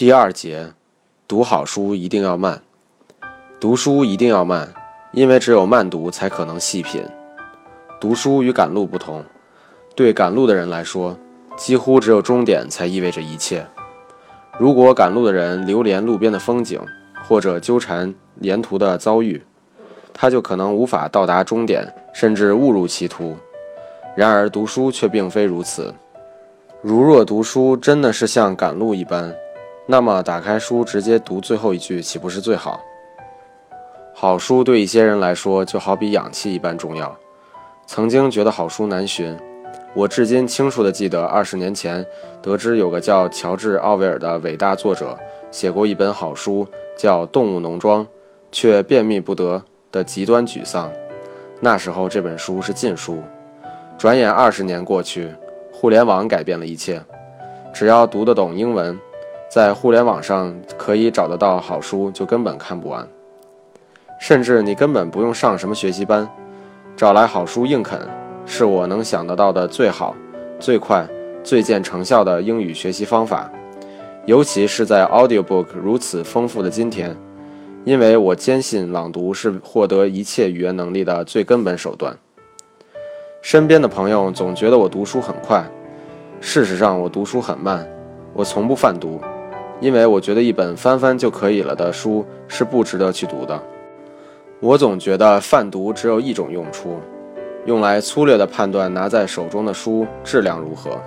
第二节，读好书一定要慢。读书一定要慢，因为只有慢读才可能细品。读书与赶路不同，对赶路的人来说，几乎只有终点才意味着一切。如果赶路的人流连路边的风景，或者纠缠沿途的遭遇，他就可能无法到达终点，甚至误入歧途。然而读书却并非如此。如若读书真的是像赶路一般，那么打开书直接读最后一句，岂不是最好？好书对一些人来说，就好比氧气一般重要。曾经觉得好书难寻，我至今清楚地记得，二十年前得知有个叫乔治·奥威尔的伟大作者写过一本好书，叫《动物农庄》，却便秘不得的极端沮丧。那时候这本书是禁书。转眼二十年过去，互联网改变了一切，只要读得懂英文，在互联网上可以找得到好书，就根本看不完。甚至你根本不用上什么学习班，找来好书硬啃，是我能想得到的最好、最快、最见成效的英语学习方法。尤其是在 audiobook 如此丰富的今天，因为我坚信朗读是获得一切语言能力的最根本手段。身边的朋友总觉得我读书很快，事实上我读书很慢，我从不泛读，因为我觉得一本翻翻就可以了的书是不值得去读的。我总觉得泛读只有一种用处，用来粗略地判断拿在手中的书质量如何。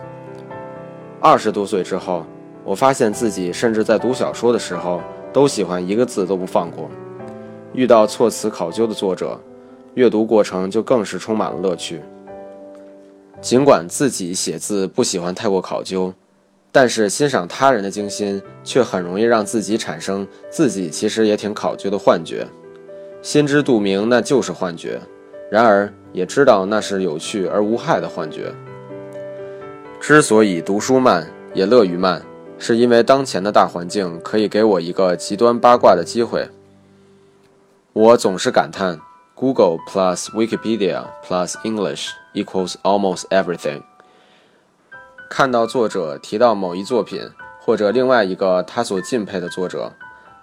二十多岁之后，我发现自己甚至在读小说的时候都喜欢一个字都不放过。遇到措辞考究的作者，阅读过程就更是充满了乐趣。尽管自己写字不喜欢太过考究，但是欣赏他人的精心却很容易让自己产生自己其实也挺考究的幻觉。心知肚明，那就是幻觉；然而也知道那是有趣而无害的幻觉。之所以读书慢，也乐于慢，是因为当前的大环境可以给我一个极端八卦的机会。我总是感叹：Google plus Wikipedia plus English equals almost everything。看到作者提到某一作品，或者另外一个他所敬佩的作者，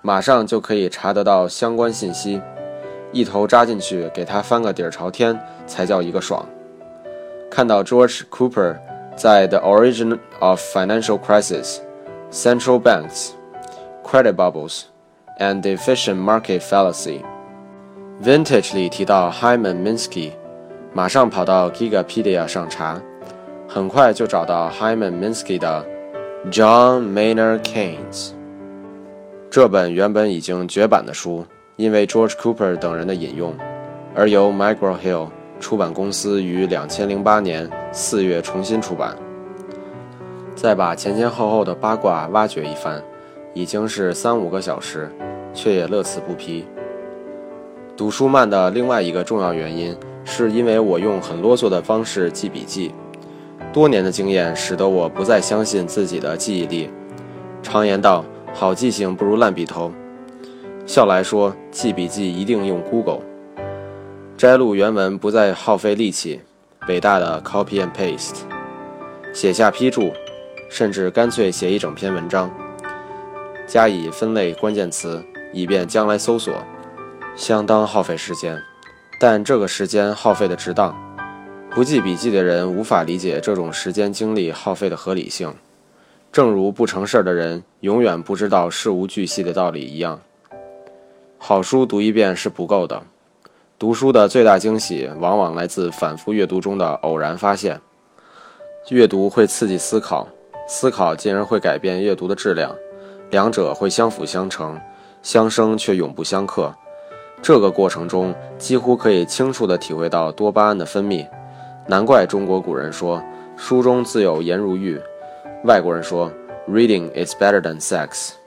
马上就可以查得到相关信息。一头扎进去，给他翻个底儿朝天，才叫一个爽。看到 George Cooper 在《The Origin of Financial Crisis: Central Banks, Credit Bubbles, and Efficient Market Fallacy》，Vintage 里提到 Hyman Minsky，马上跑到 Gigapedia 上查，很快就找到 Hyman Minsky 的《John Maynard Keynes》这本原本已经绝版的书。因为 George Cooper 等人的引用，而由 McGraw Hill 出版公司于两千零八年四月重新出版。再把前前后后的八卦挖掘一番，已经是三五个小时，却也乐此不疲。读书慢的另外一个重要原因，是因为我用很啰嗦的方式记笔记。多年的经验使得我不再相信自己的记忆力。常言道，好记性不如烂笔头。笑来说，记笔记一定用 Google，摘录原文不再耗费力气，北大的 copy and paste，写下批注，甚至干脆写一整篇文章，加以分类关键词，以便将来搜索，相当耗费时间，但这个时间耗费的值当。不记笔记的人无法理解这种时间精力耗费的合理性，正如不成事儿的人永远不知道事无巨细的道理一样。好书读一遍是不够的，读书的最大惊喜往往来自反复阅读中的偶然发现。阅读会刺激思考，思考进而会改变阅读的质量，两者会相辅相成，相生却永不相克。这个过程中几乎可以清楚地体会到多巴胺的分泌。难怪中国古人说“书中自有颜如玉”，外国人说 “Reading is better than sex”。